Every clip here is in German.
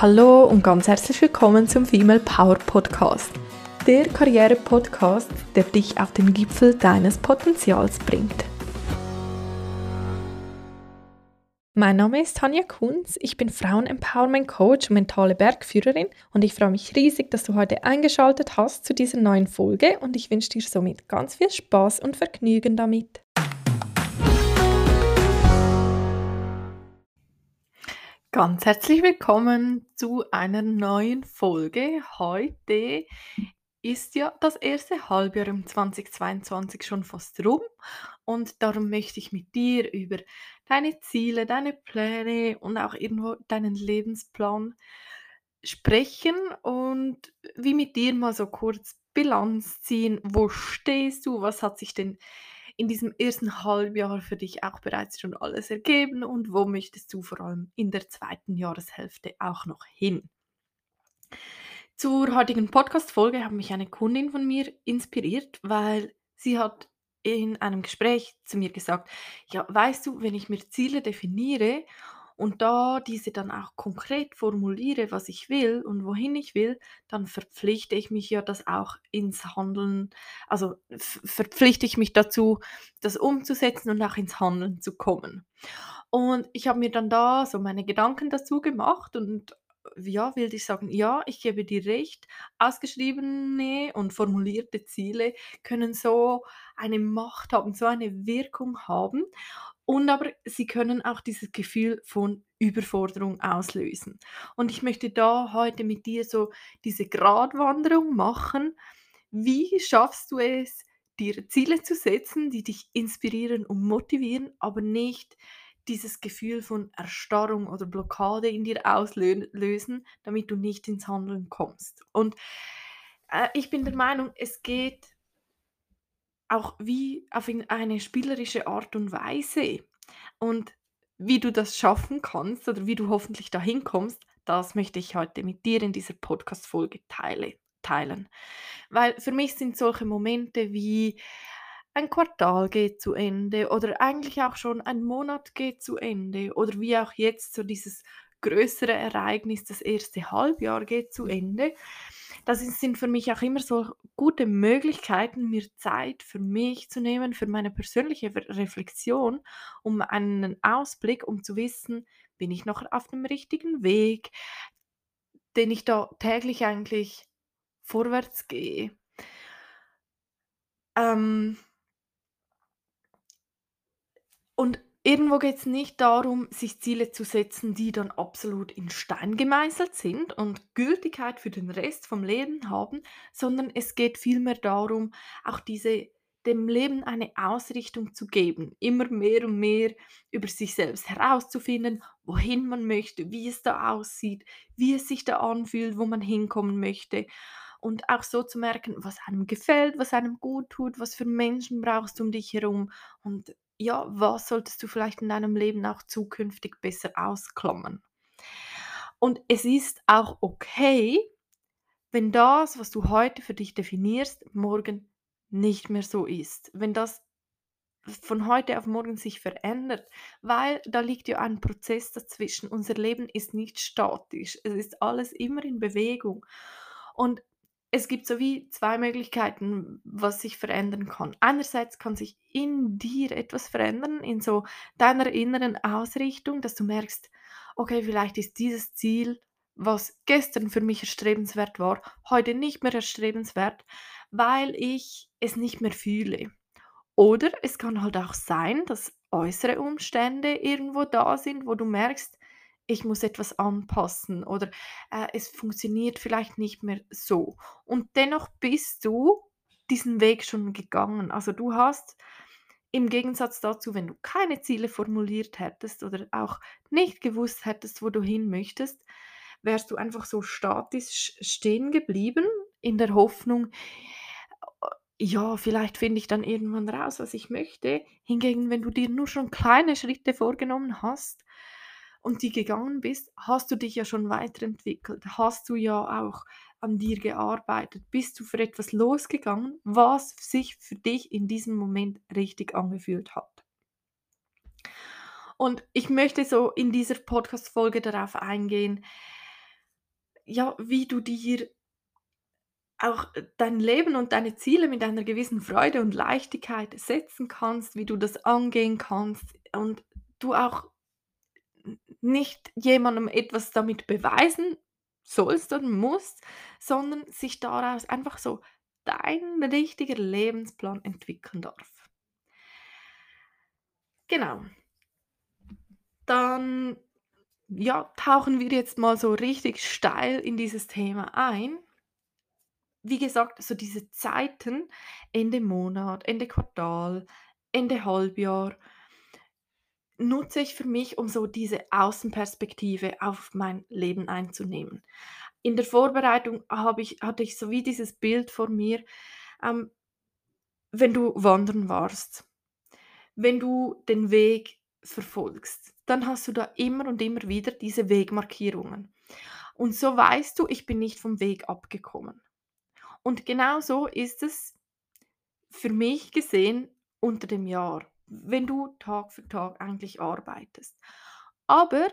Hallo und ganz herzlich willkommen zum Female Power Podcast. Der Karriere-Podcast, der dich auf den Gipfel deines Potenzials bringt. Mein Name ist Tanja Kunz, ich bin Frauen-Empowerment-Coach und mentale Bergführerin und ich freue mich riesig, dass du heute eingeschaltet hast zu dieser neuen Folge und ich wünsche dir somit ganz viel Spaß und Vergnügen damit. Ganz herzlich willkommen zu einer neuen Folge. Heute ist ja das erste Halbjahr im 2022 schon fast rum und darum möchte ich mit dir über deine Ziele, deine Pläne und auch irgendwo deinen Lebensplan sprechen und wie mit dir mal so kurz Bilanz ziehen. Wo stehst du? Was hat sich denn in diesem ersten Halbjahr für dich auch bereits schon alles ergeben und wo möchtest du vor allem in der zweiten Jahreshälfte auch noch hin? Zur heutigen Podcast-Folge hat mich eine Kundin von mir inspiriert, weil sie hat in einem Gespräch zu mir gesagt, ja, weißt du, wenn ich mir Ziele definiere und da diese dann auch konkret formuliere, was ich will und wohin ich will, dann verpflichte ich mich ja das auch ins Handeln, also verpflichte ich mich dazu, das umzusetzen und auch ins Handeln zu kommen. Und ich habe mir dann da so meine Gedanken dazu gemacht und ja, will ich sagen, ja, ich gebe dir recht, ausgeschriebene und formulierte Ziele können so eine Macht haben, so eine Wirkung haben. Und aber sie können auch dieses Gefühl von Überforderung auslösen. Und ich möchte da heute mit dir so diese Gratwanderung machen. Wie schaffst du es, dir Ziele zu setzen, die dich inspirieren und motivieren, aber nicht dieses Gefühl von Erstarrung oder Blockade in dir auslösen, damit du nicht ins Handeln kommst. Und äh, ich bin der Meinung, es geht auch wie auf eine spielerische Art und Weise. Und wie du das schaffen kannst oder wie du hoffentlich dahin kommst, das möchte ich heute mit dir in dieser Podcast-Folge teile, teilen. Weil für mich sind solche Momente wie ein Quartal geht zu Ende oder eigentlich auch schon ein Monat geht zu Ende oder wie auch jetzt so dieses größere Ereignis, das erste Halbjahr geht zu Ende. Das sind für mich auch immer so gute Möglichkeiten, mir Zeit für mich zu nehmen, für meine persönliche Reflexion, um einen Ausblick, um zu wissen, bin ich noch auf dem richtigen Weg, den ich da täglich eigentlich vorwärts gehe. Ähm, und irgendwo geht es nicht darum, sich Ziele zu setzen, die dann absolut in Stein gemeißelt sind und Gültigkeit für den Rest vom Leben haben, sondern es geht vielmehr darum, auch diese dem Leben eine Ausrichtung zu geben, immer mehr und mehr über sich selbst herauszufinden, wohin man möchte, wie es da aussieht, wie es sich da anfühlt, wo man hinkommen möchte. Und auch so zu merken, was einem gefällt, was einem gut tut, was für Menschen brauchst du um dich herum. Und ja, was solltest du vielleicht in deinem Leben auch zukünftig besser ausklammern? Und es ist auch okay, wenn das, was du heute für dich definierst, morgen nicht mehr so ist. Wenn das von heute auf morgen sich verändert, weil da liegt ja ein Prozess dazwischen. Unser Leben ist nicht statisch, es ist alles immer in Bewegung. Und es gibt so wie zwei Möglichkeiten, was sich verändern kann. Einerseits kann sich in dir etwas verändern, in so deiner inneren Ausrichtung, dass du merkst, okay, vielleicht ist dieses Ziel, was gestern für mich erstrebenswert war, heute nicht mehr erstrebenswert, weil ich es nicht mehr fühle. Oder es kann halt auch sein, dass äußere Umstände irgendwo da sind, wo du merkst, ich muss etwas anpassen oder äh, es funktioniert vielleicht nicht mehr so. Und dennoch bist du diesen Weg schon gegangen. Also du hast im Gegensatz dazu, wenn du keine Ziele formuliert hättest oder auch nicht gewusst hättest, wo du hin möchtest, wärst du einfach so statisch stehen geblieben in der Hoffnung, ja, vielleicht finde ich dann irgendwann raus, was ich möchte. Hingegen, wenn du dir nur schon kleine Schritte vorgenommen hast, und die gegangen bist, hast du dich ja schon weiterentwickelt, hast du ja auch an dir gearbeitet, bist du für etwas losgegangen, was sich für dich in diesem Moment richtig angefühlt hat. Und ich möchte so in dieser Podcast-Folge darauf eingehen, ja, wie du dir auch, äh, dein Leben und deine Ziele mit einer gewissen Freude und Leichtigkeit setzen kannst, wie du das angehen kannst und du auch nicht jemandem etwas damit beweisen sollst oder musst, sondern sich daraus einfach so dein richtiger Lebensplan entwickeln darf. Genau. Dann, ja, tauchen wir jetzt mal so richtig steil in dieses Thema ein. Wie gesagt, so diese Zeiten, Ende Monat, Ende Quartal, Ende Halbjahr, nutze ich für mich, um so diese Außenperspektive auf mein Leben einzunehmen. In der Vorbereitung habe ich hatte ich so wie dieses Bild vor mir, ähm, wenn du wandern warst. Wenn du den Weg verfolgst, dann hast du da immer und immer wieder diese Wegmarkierungen. Und so weißt du, ich bin nicht vom Weg abgekommen. Und genau so ist es für mich gesehen unter dem Jahr, wenn du Tag für Tag eigentlich arbeitest. Aber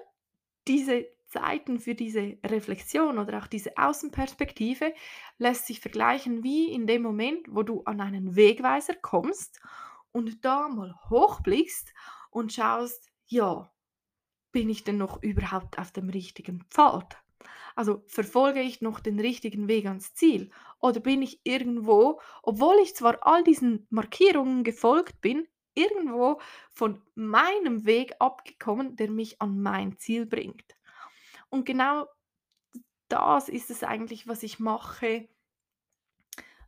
diese Zeiten für diese Reflexion oder auch diese Außenperspektive lässt sich vergleichen wie in dem Moment, wo du an einen Wegweiser kommst und da mal hochblickst und schaust, ja, bin ich denn noch überhaupt auf dem richtigen Pfad? Also verfolge ich noch den richtigen Weg ans Ziel oder bin ich irgendwo, obwohl ich zwar all diesen Markierungen gefolgt bin, irgendwo von meinem Weg abgekommen, der mich an mein Ziel bringt. Und genau das ist es eigentlich, was ich mache,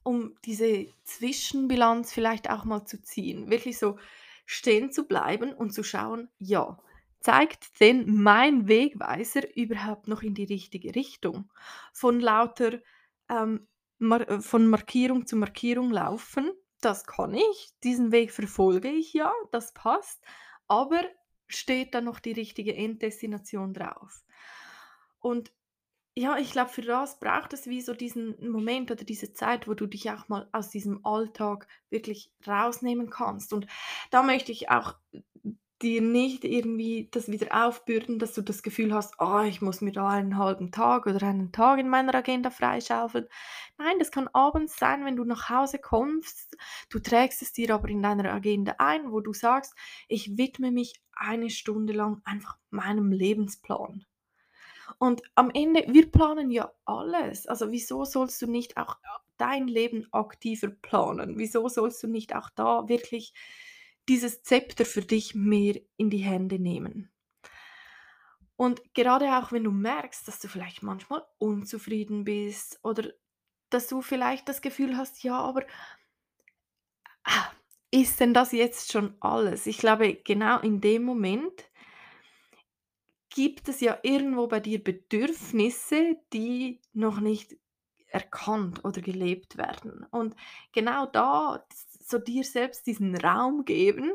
um diese Zwischenbilanz vielleicht auch mal zu ziehen. Wirklich so stehen zu bleiben und zu schauen, ja, zeigt denn mein Wegweiser überhaupt noch in die richtige Richtung? Von lauter ähm, äh, von Markierung zu Markierung laufen, das kann ich, diesen Weg verfolge ich ja, das passt, aber steht da noch die richtige Enddestination drauf? Und ja, ich glaube, für das braucht es wie so diesen Moment oder diese Zeit, wo du dich auch mal aus diesem Alltag wirklich rausnehmen kannst. Und da möchte ich auch dir nicht irgendwie das wieder aufbürden, dass du das Gefühl hast, oh, ich muss mir da einen halben Tag oder einen Tag in meiner Agenda freischaufeln. Nein, das kann abends sein, wenn du nach Hause kommst. Du trägst es dir aber in deiner Agenda ein, wo du sagst, ich widme mich eine Stunde lang einfach meinem Lebensplan. Und am Ende, wir planen ja alles. Also wieso sollst du nicht auch dein Leben aktiver planen? Wieso sollst du nicht auch da wirklich dieses Zepter für dich mehr in die Hände nehmen? Und gerade auch wenn du merkst, dass du vielleicht manchmal unzufrieden bist oder dass du vielleicht das Gefühl hast, ja, aber ah, ist denn das jetzt schon alles? Ich glaube, genau in dem Moment gibt es ja irgendwo bei dir Bedürfnisse, die noch nicht erkannt oder gelebt werden. Und genau da so dir selbst diesen Raum geben,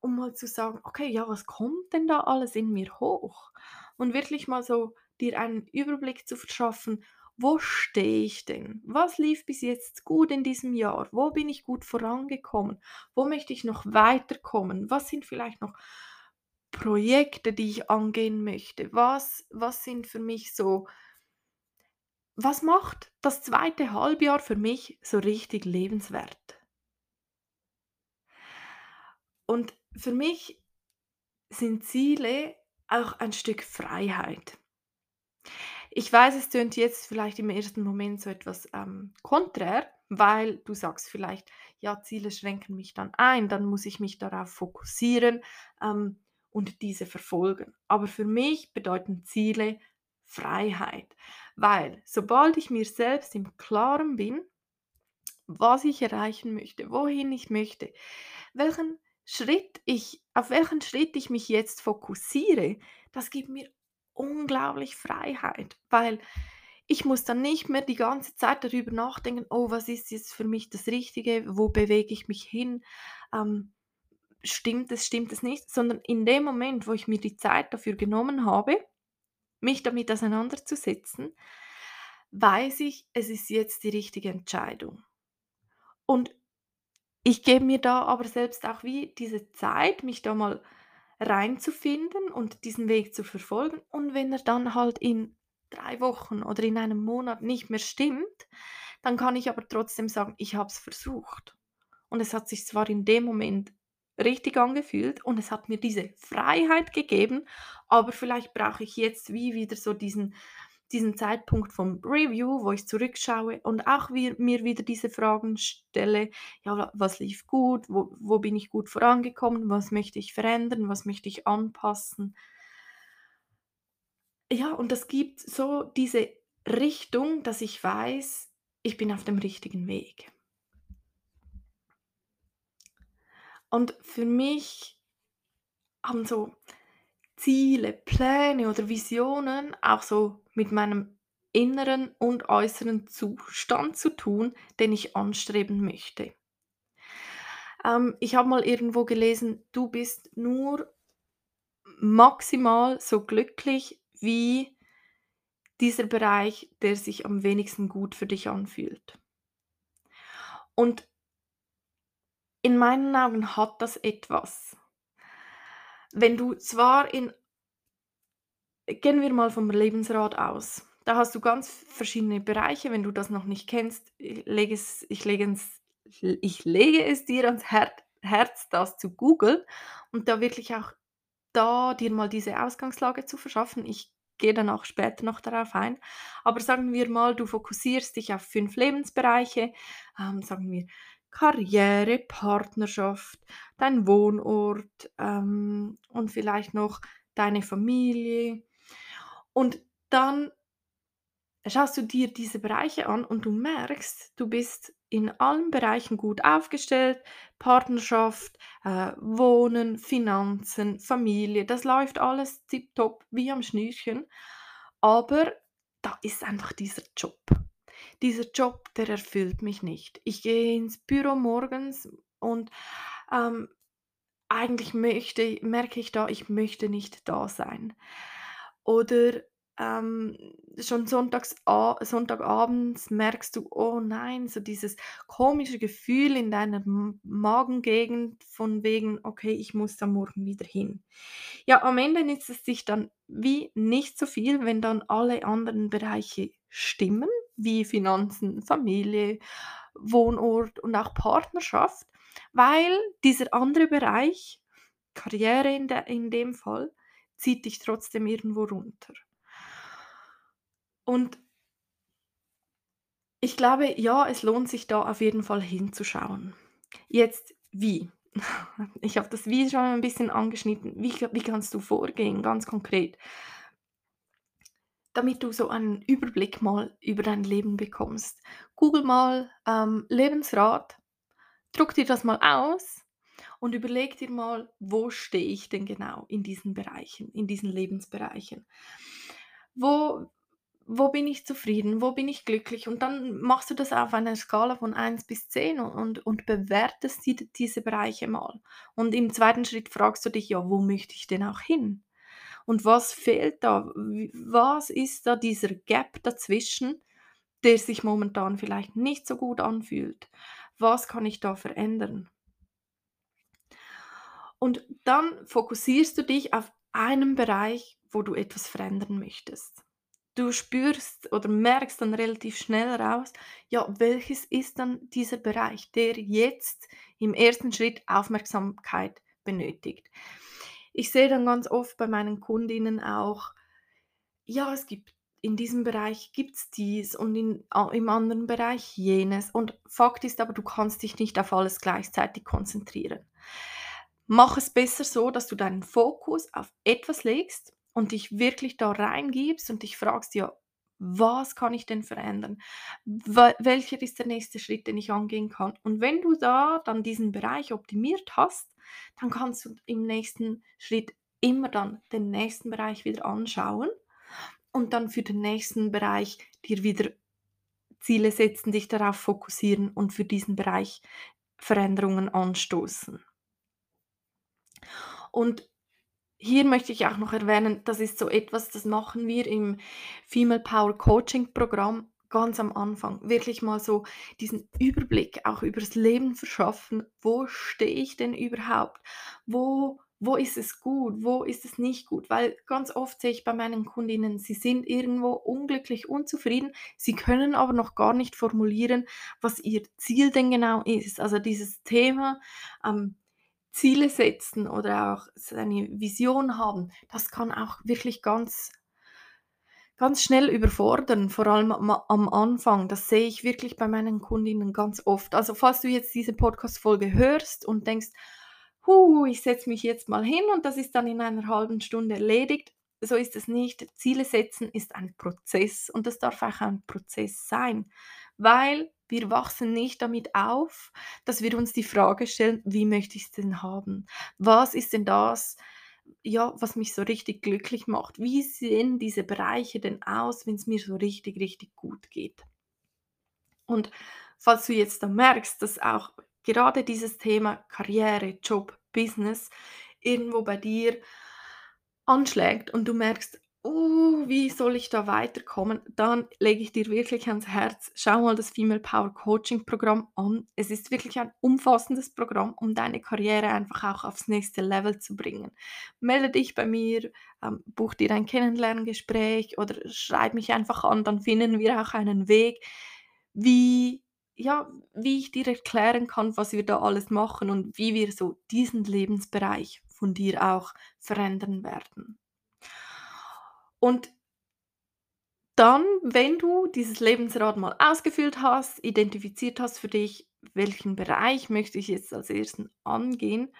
um mal zu sagen: „Okay, ja, was kommt denn da alles in mir hoch?“ Und wirklich mal so dir einen Überblick zu verschaffen: „Wo stehe ich denn? Was lief bis jetzt gut in diesem Jahr? Wo bin ich gut vorangekommen? Wo möchte ich noch weiterkommen? Was sind vielleicht noch Projekte, die ich angehen möchte? Was was sind für mich so was macht das zweite Halbjahr für mich so richtig lebenswert? Und für mich sind Ziele auch ein Stück Freiheit. Ich weiß, es tönt jetzt vielleicht im ersten Moment so etwas ähm, konträr, weil du sagst vielleicht, ja, Ziele schränken mich dann ein, dann muss ich mich darauf fokussieren ähm, und diese verfolgen. Aber für mich bedeuten Ziele Freiheit, weil sobald ich mir selbst im Klaren bin, was ich erreichen möchte, wohin ich möchte, welchen Schritt ich auf welchen Schritt ich mich jetzt fokussiere, das gibt mir unglaublich Freiheit, weil ich muss dann nicht mehr die ganze Zeit darüber nachdenken: „Oh, was ist jetzt für mich das Richtige? Wo bewege ich mich hin? Ähm, stimmt es, stimmt es nicht?“ Sondern in dem Moment, wo ich mir die Zeit dafür genommen habe, mich damit auseinanderzusetzen, weiß ich, es ist jetzt die richtige Entscheidung. Und ich gebe mir da aber selbst auch wie diese Zeit, mich da mal reinzufinden und diesen Weg zu verfolgen. Und wenn er dann halt in 3 Wochen oder in einem Monat nicht mehr stimmt, dann kann ich aber trotzdem sagen: „Ich habe es versucht.“ Und es hat sich zwar in dem Moment richtig angefühlt und es hat mir diese Freiheit gegeben, aber vielleicht brauche ich jetzt wie wieder so diesen diesen Zeitpunkt vom Review, wo ich zurückschaue und auch wir mir wieder diese Fragen stelle: „Ja, wa was lief gut? Wo wo bin ich gut vorangekommen? Was möchte ich verändern? Was möchte ich anpassen?“ Ja, und das gibt so diese Richtung, dass ich weiß, ich bin auf dem richtigen Weg. Und für mich haben so Ziele, Pläne oder Visionen auch so mit meinem inneren und äußeren Zustand zu tun, den ich anstreben möchte. Ähm, ich habe mal irgendwo gelesen, du bist nur maximal so glücklich wie dieser Bereich, der sich am wenigsten gut für dich anfühlt. Und in meinen Augen hat das etwas. Wenn du zwar in gehen wir mal vom Lebensrat aus. Da hast du ganz verschiedene Bereiche. Wenn du das noch nicht kennst, ich lege es ich lege es ich lege es dir ans Her Herz, das zu googeln und da wirklich auch da dir mal diese Ausgangslage zu verschaffen. Ich gehe dann auch später noch darauf ein. Aber sagen wir mal, du fokussierst dich auf 5 Lebensbereiche, ähm, sagen wir Karriere, Partnerschaft, dein Wohnort, ähm, und vielleicht noch deine Familie. Und dann schaust du dir diese Bereiche an und du merkst, du bist in allen Bereichen gut aufgestellt. Partnerschaft, äh, Wohnen, Finanzen, Familie, das läuft alles tipptopp wie am Schnürchen. Aber da ist einfach dieser Job. Dieser Job, der erfüllt mich nicht. Ich gehe ins Büro morgens und ähm, eigentlich möchte, merke ich da, ich möchte nicht da sein. Oder ähm, schon sonntags Sonntagabends merkst du: „Oh nein“, so dieses komische Gefühl in deiner Magengegend von wegen: „Okay, ich muss da morgen wieder hin.“ Ja, am Ende nützt es sich dann wie nicht so viel, wenn dann alle anderen Bereiche stimmen, wie Finanzen, Familie, Wohnort und auch Partnerschaft, weil dieser andere Bereich, Karriere in der in dem Fall, zieht dich trotzdem irgendwo runter. Und ich glaube, ja, es lohnt sich da auf jeden Fall hinzuschauen. Jetzt wie? Ich habe das Wie schon ein bisschen angeschnitten. Wie wie kannst du vorgehen, ganz konkret? Damit du so einen Überblick mal über dein Leben bekommst. Google mal, ähm, Lebensrat, druck dir das mal aus und überleg dir mal, wo stehe ich denn genau in diesen Bereichen, in diesen Lebensbereichen? Wo wo bin ich zufrieden? Wo bin ich glücklich? Und dann machst du das auf einer Skala von eins bis 10 und und bewertest die diese Bereiche mal. Und im zweiten Schritt fragst du dich: „Ja, wo möchte ich denn auch hin? Und was fehlt da? Was ist da dieser Gap dazwischen, der sich momentan vielleicht nicht so gut anfühlt? Was kann ich da verändern?“ Und dann fokussierst du dich auf einen Bereich, wo du etwas verändern möchtest. Du spürst oder merkst dann relativ schnell raus, ja, welches ist dann dieser Bereich, der jetzt im ersten Schritt Aufmerksamkeit benötigt. Ich sehe dann ganz oft bei meinen Kundinnen auch, ja, es gibt in diesem Bereich gibt's dies und in im anderen Bereich jenes. Und Fakt ist aber, du kannst dich nicht auf alles gleichzeitig konzentrieren. Mach es besser so, dass du deinen Fokus auf etwas legst und dich wirklich da reingibst und dich fragst: „Ja, was kann ich denn verändern? Welcher ist der nächste Schritt, den ich angehen kann?“ Und wenn du da dann diesen Bereich optimiert hast, dann kannst du im nächsten Schritt immer dann den nächsten Bereich wieder anschauen und dann für den nächsten Bereich dir wieder Ziele setzen, dich darauf fokussieren und für diesen Bereich Veränderungen anstoßen. Und hier möchte ich auch noch erwähnen, das ist so etwas, das machen wir im Female Power Coaching Programm ganz am Anfang. Wirklich mal so diesen Überblick auch übers Leben verschaffen. Wo stehe ich denn überhaupt? Wo wo ist es gut, wo ist es nicht gut? Weil ganz oft sehe ich bei meinen Kundinnen, sie sind irgendwo unglücklich, unzufrieden, sie können aber noch gar nicht formulieren, was ihr Ziel denn genau ist. Also dieses Thema ähm, Ziele setzen oder auch seine Vision haben, das kann auch wirklich ganz ganz schnell überfordern, vor allem am Anfang. Das sehe ich wirklich bei meinen Kundinnen ganz oft. Also, falls du jetzt diese Podcast-Folge hörst und denkst: „Hu, ich setze mich jetzt mal hin und das ist dann in einer halben Stunde erledigt“, so ist es nicht. Ziele setzen ist ein Prozess und das darf auch ein Prozess sein, weil wir wachsen nicht damit auf, dass wir uns die Frage stellen: „Wie möchte ich's denn haben? Was ist denn das, ja, was mich so richtig glücklich macht. Wie sehen diese Bereiche denn aus, wenn es mir so richtig, richtig gut geht? Und falls du jetzt dann merkst, dass auch gerade dieses Thema Karriere, Job, Business irgendwo bei dir anschlägt und du merkst, uh, wie soll ich da weiterkommen, dann lege ich dir wirklich ans Herz, schau mal das Female Power Coaching Programm an. Es ist wirklich ein umfassendes Programm, um deine Karriere einfach auch aufs nächste Level zu bringen. Melde dich bei mir, ähm, buch dir ein Kennenlerngespräch oder schreib mich einfach an, dann finden wir auch einen Weg, wie ja, wie ich dir erklären kann, was wir da alles machen und wie wir so diesen Lebensbereich von dir auch verändern werden. Und dann, wenn du dieses Lebensrad mal ausgefüllt hast, identifiziert hast für dich, welchen Bereich möchte ich jetzt als Ersten angehen,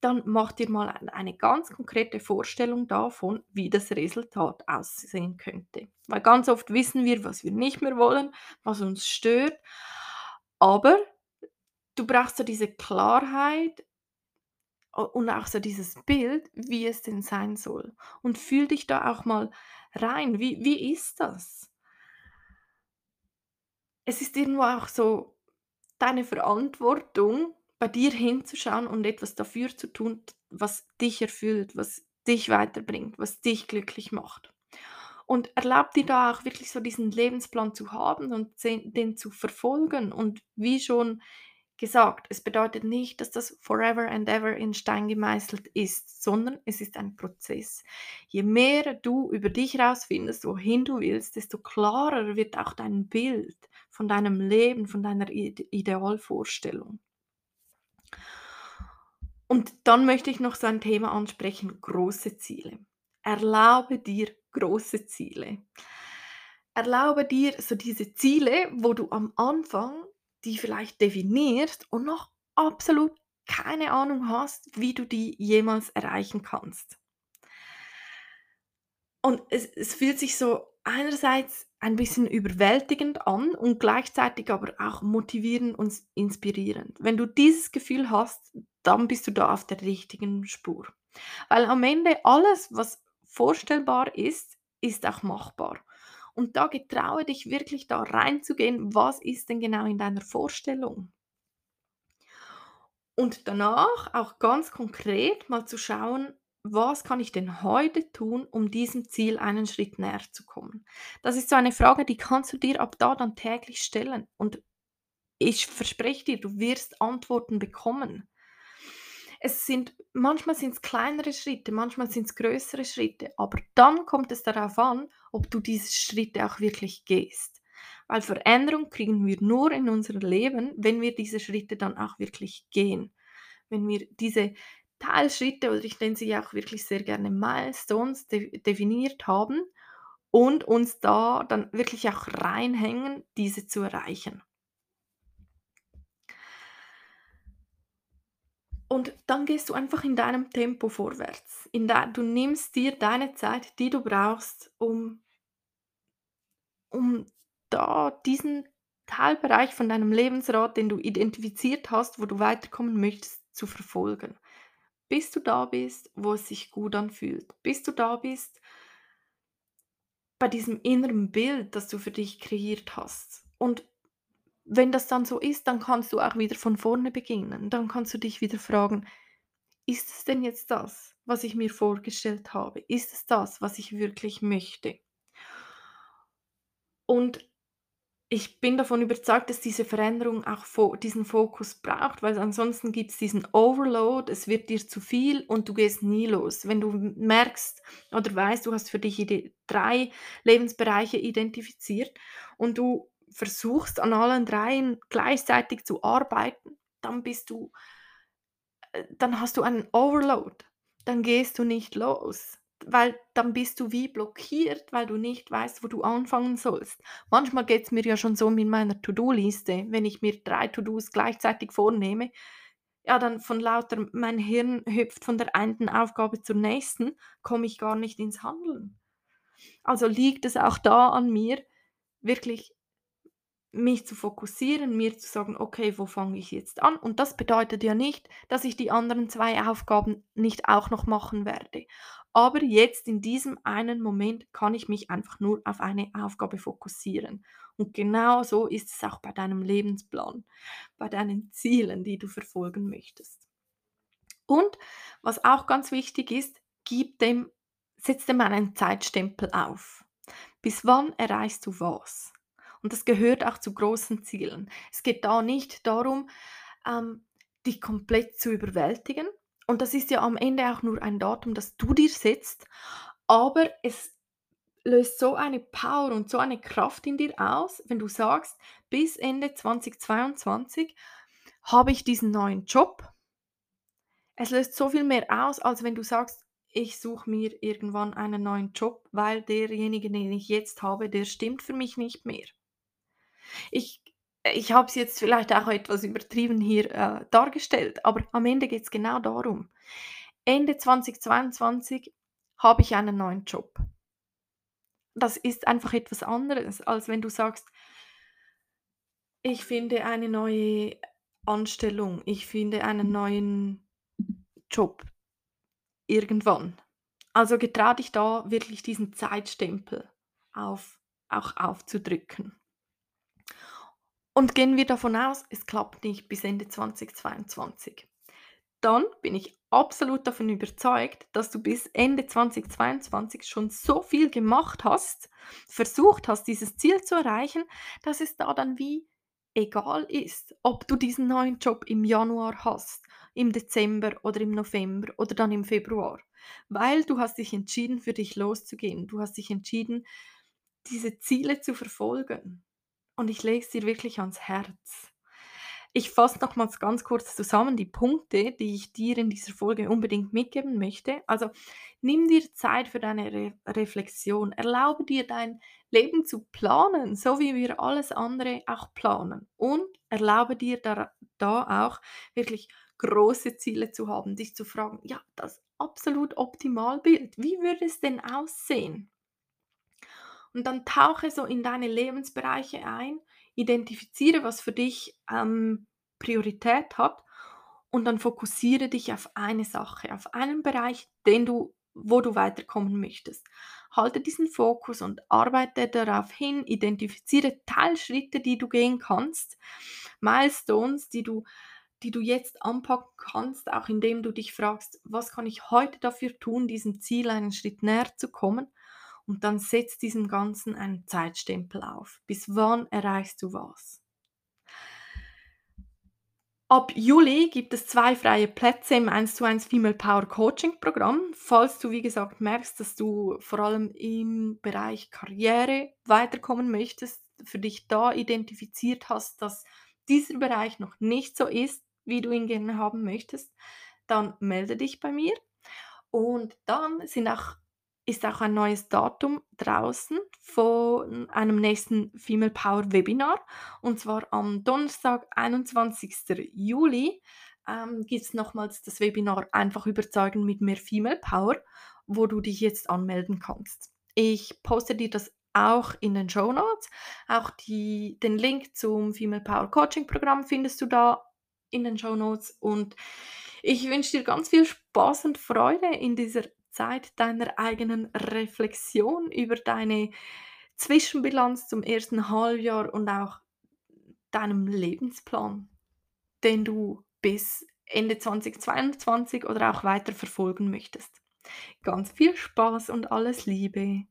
dann mach dir mal ein eine ganz konkrete Vorstellung davon, wie das Resultat aussehen könnte. Weil ganz oft wissen wir, was wir nicht mehr wollen, was uns stört, aber du brauchst so diese Klarheit und auch so dieses Bild, wie es denn sein soll. Und fühl dich da auch mal rein. Wie wie ist das? Es ist irgendwo auch so deine Verantwortung, bei dir hinzuschauen und etwas dafür zu tun, was dich erfüllt, was dich weiterbringt, was dich glücklich macht. Und erlaub dir da auch wirklich so diesen Lebensplan zu haben und den zu verfolgen und wie schon gesagt, es bedeutet nicht, dass das forever and ever in Stein gemeißelt ist, sondern es ist ein Prozess. Je mehr du über dich herausfindest, wohin du willst, desto klarer wird auch dein Bild von deinem Leben, von deiner Ide Idealvorstellung. Und dann möchte ich noch so ein Thema ansprechen, große Ziele. Erlaube dir große Ziele. Erlaube dir so diese Ziele, wo du am Anfang die vielleicht definierst und noch absolut keine Ahnung hast, wie du die jemals erreichen kannst. Und es es fühlt sich so einerseits ein bisschen überwältigend an und gleichzeitig aber auch motivierend und inspirierend. Wenn du dieses Gefühl hast, dann bist du da auf der richtigen Spur. Weil am Ende alles, was vorstellbar ist, ist auch machbar. Und da getraue dich wirklich da reinzugehen, was ist denn genau in deiner Vorstellung? Und danach auch ganz konkret mal zu schauen, was kann ich denn heute tun, um diesem Ziel einen Schritt näher zu kommen? Das ist so eine Frage, die kannst du dir ab da dann täglich stellen. Und ich verspreche dir, du wirst Antworten bekommen. Es sind manchmal sind es kleinere Schritte, manchmal sind es größere Schritte, aber dann kommt es darauf an, ob du diese Schritte auch wirklich gehst. Weil Veränderung kriegen wir nur in unser Leben, wenn wir diese Schritte dann auch wirklich gehen. Wenn wir diese Teilschritte oder ich nenne sie auch wirklich sehr gerne Milestones de definiert haben und uns da dann wirklich auch reinhängen, diese zu erreichen. Und dann gehst du einfach in deinem Tempo vorwärts. In dei du nimmst dir deine Zeit, die du brauchst, um um da diesen Teilbereich von deinem Lebensrad, den du identifiziert hast, wo du weiterkommen möchtest, zu verfolgen. Bis du da bist, wo es sich gut anfühlt. Bis du da bist bei diesem inneren Bild, das du für dich kreiert hast. Und wenn das dann so ist, dann kannst du auch wieder von vorne beginnen. Dann kannst du dich wieder fragen: „Ist es denn jetzt das, was ich mir vorgestellt habe? Ist es das, was ich wirklich möchte?“ Und ich bin davon überzeugt, dass diese Veränderung auch Fo diesen Fokus braucht, weil ansonsten gibt's diesen Overload, es wird dir zu viel und du gehst nie los. Wenn du merkst oder weißt, du hast für dich 3 Lebensbereiche identifiziert und du versuchst an allen dreien gleichzeitig zu arbeiten, dann bist du äh, dann hast du einen Overload. Dann gehst du nicht los weil dann bist du wie blockiert, weil du nicht weißt, wo du anfangen sollst. Manchmal geht es mir ja schon so mit meiner To-do-Liste, wenn ich mir drei To-dos gleichzeitig vornehme, ja, dann von lauter mein Hirn hüpft von der einen Aufgabe zur nächsten, komme ich gar nicht ins Handeln. Also liegt es auch da an mir, wirklich mich zu fokussieren, mir zu sagen: „Okay, wo fange ich jetzt an?“ Und das bedeutet ja nicht, dass ich die anderen 2 Aufgaben nicht auch noch machen werde. Aber jetzt in diesem einen Moment kann ich mich einfach nur auf eine Aufgabe fokussieren. Und genau so ist es auch bei deinem Lebensplan, bei deinen Zielen, die du verfolgen möchtest. Und was auch ganz wichtig ist, gib dem setz dem einen Zeitstempel auf. Bis wann erreichst du was? Und das gehört auch zu großen Zielen. Es geht da nicht darum, ähm, dich komplett zu überwältigen. Und das ist ja am Ende auch nur ein Datum, das du dir setzt. Aber es löst so eine Power und so eine Kraft in dir aus, wenn du sagst, bis Ende 2022 habe ich diesen neuen Job. Es löst so viel mehr aus, als wenn du sagst, ich suche mir irgendwann einen neuen Job, weil derjenige, den ich jetzt habe, der stimmt für mich nicht mehr. Ich ich habe es jetzt vielleicht auch etwas übertrieben hier, äh, dargestellt, aber am Ende geht es genau darum. Ende 2022 habe ich einen neuen Job. Das ist einfach etwas anderes, als wenn du sagst: „Ich finde eine neue Anstellung, ich finde einen neuen Job irgendwann.“ Also, getrau dich da wirklich diesen Zeitstempel auf auch aufzudrücken. Und gehen wir davon aus, es klappt nicht bis Ende 2022. Dann bin ich absolut davon überzeugt, dass du bis Ende 2022 schon so viel gemacht hast, versucht hast, dieses Ziel zu erreichen, dass es da dann wie egal ist, ob du diesen neuen Job im Januar hast, im Dezember oder im November oder dann im Februar, weil du hast dich entschieden, für dich loszugehen. Du hast dich entschieden, diese Ziele zu verfolgen und ich lege es dir wirklich ans Herz. Ich fasse nochmals ganz kurz zusammen die Punkte, die ich dir in dieser Folge unbedingt mitgeben möchte. Also nimm dir Zeit für deine Re Reflexion. Erlaube dir dein Leben zu planen, so wie wir alles andere auch planen. Und erlaube dir da, da auch wirklich große Ziele zu haben, dich zu fragen, ja, das absolut Optimalbild, wie würde es denn aussehen? Und dann tauche so in deine Lebensbereiche ein, identifiziere, was für dich ähm, Priorität hat und dann fokussiere dich auf eine Sache, auf einen Bereich, den du, wo du weiterkommen möchtest. Halte diesen Fokus und arbeite darauf hin, identifiziere Teilschritte, die du gehen kannst, Milestones, die du die du jetzt anpacken kannst, auch indem du dich fragst, was kann ich heute dafür tun, diesem Ziel einen Schritt näher zu kommen und dann setzt diesem Ganzen einen Zeitstempel auf. Bis wann erreichst du was? Ab Juli gibt es zwei freie Plätze im 1 zu 1 Female Power Coaching Programm. Falls du, wie gesagt, merkst, dass du vor allem im Bereich Karriere weiterkommen möchtest, für dich da identifiziert hast, dass dieser Bereich noch nicht so ist, wie du ihn gerne haben möchtest, dann melde dich bei mir. Und dann sind auch ist auch ein neues Datum draußen von einem nächsten Female Power Webinar. Und zwar am Donnerstag, 21. Juli, ähm, gibt es nochmals das Webinar Einfach überzeugen mit mehr Female Power, wo du dich jetzt anmelden kannst. Ich poste dir das auch in den Show Notes. Auch die, den Link zum Female Power Coaching Programm findest du da in den Show Notes. Und ich wünsche dir ganz viel Spaß und Freude in dieser Zeit deiner eigenen Reflexion über deine Zwischenbilanz zum ersten Halbjahr und auch deinem Lebensplan, den du bis Ende 2022 oder auch weiter verfolgen möchtest. Ganz viel Spaß und alles Liebe.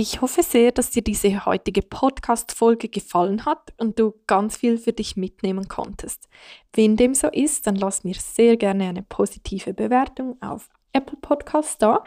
Ich hoffe sehr, dass dir diese heutige Podcast-Folge gefallen hat und du ganz viel für dich mitnehmen konntest. Wenn dem so ist, dann lass mir sehr gerne eine positive Bewertung auf Apple Podcast da.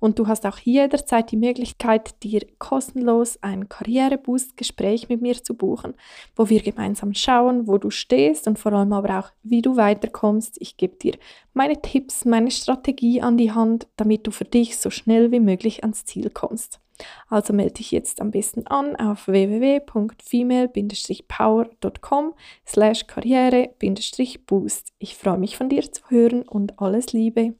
Und du hast auch jederzeit die Möglichkeit, dir kostenlos ein Karriereboost-Gespräch mit mir zu buchen, wo wir gemeinsam schauen, wo du stehst und vor allem aber auch, wie du weiterkommst. Ich gebe dir meine Tipps, meine Strategie an die Hand, damit du für dich so schnell wie möglich ans Ziel kommst. Also melde dich jetzt am besten an auf www.female-power.com slash karriere-boost. Ich freue mich von dir zu hören und alles Liebe.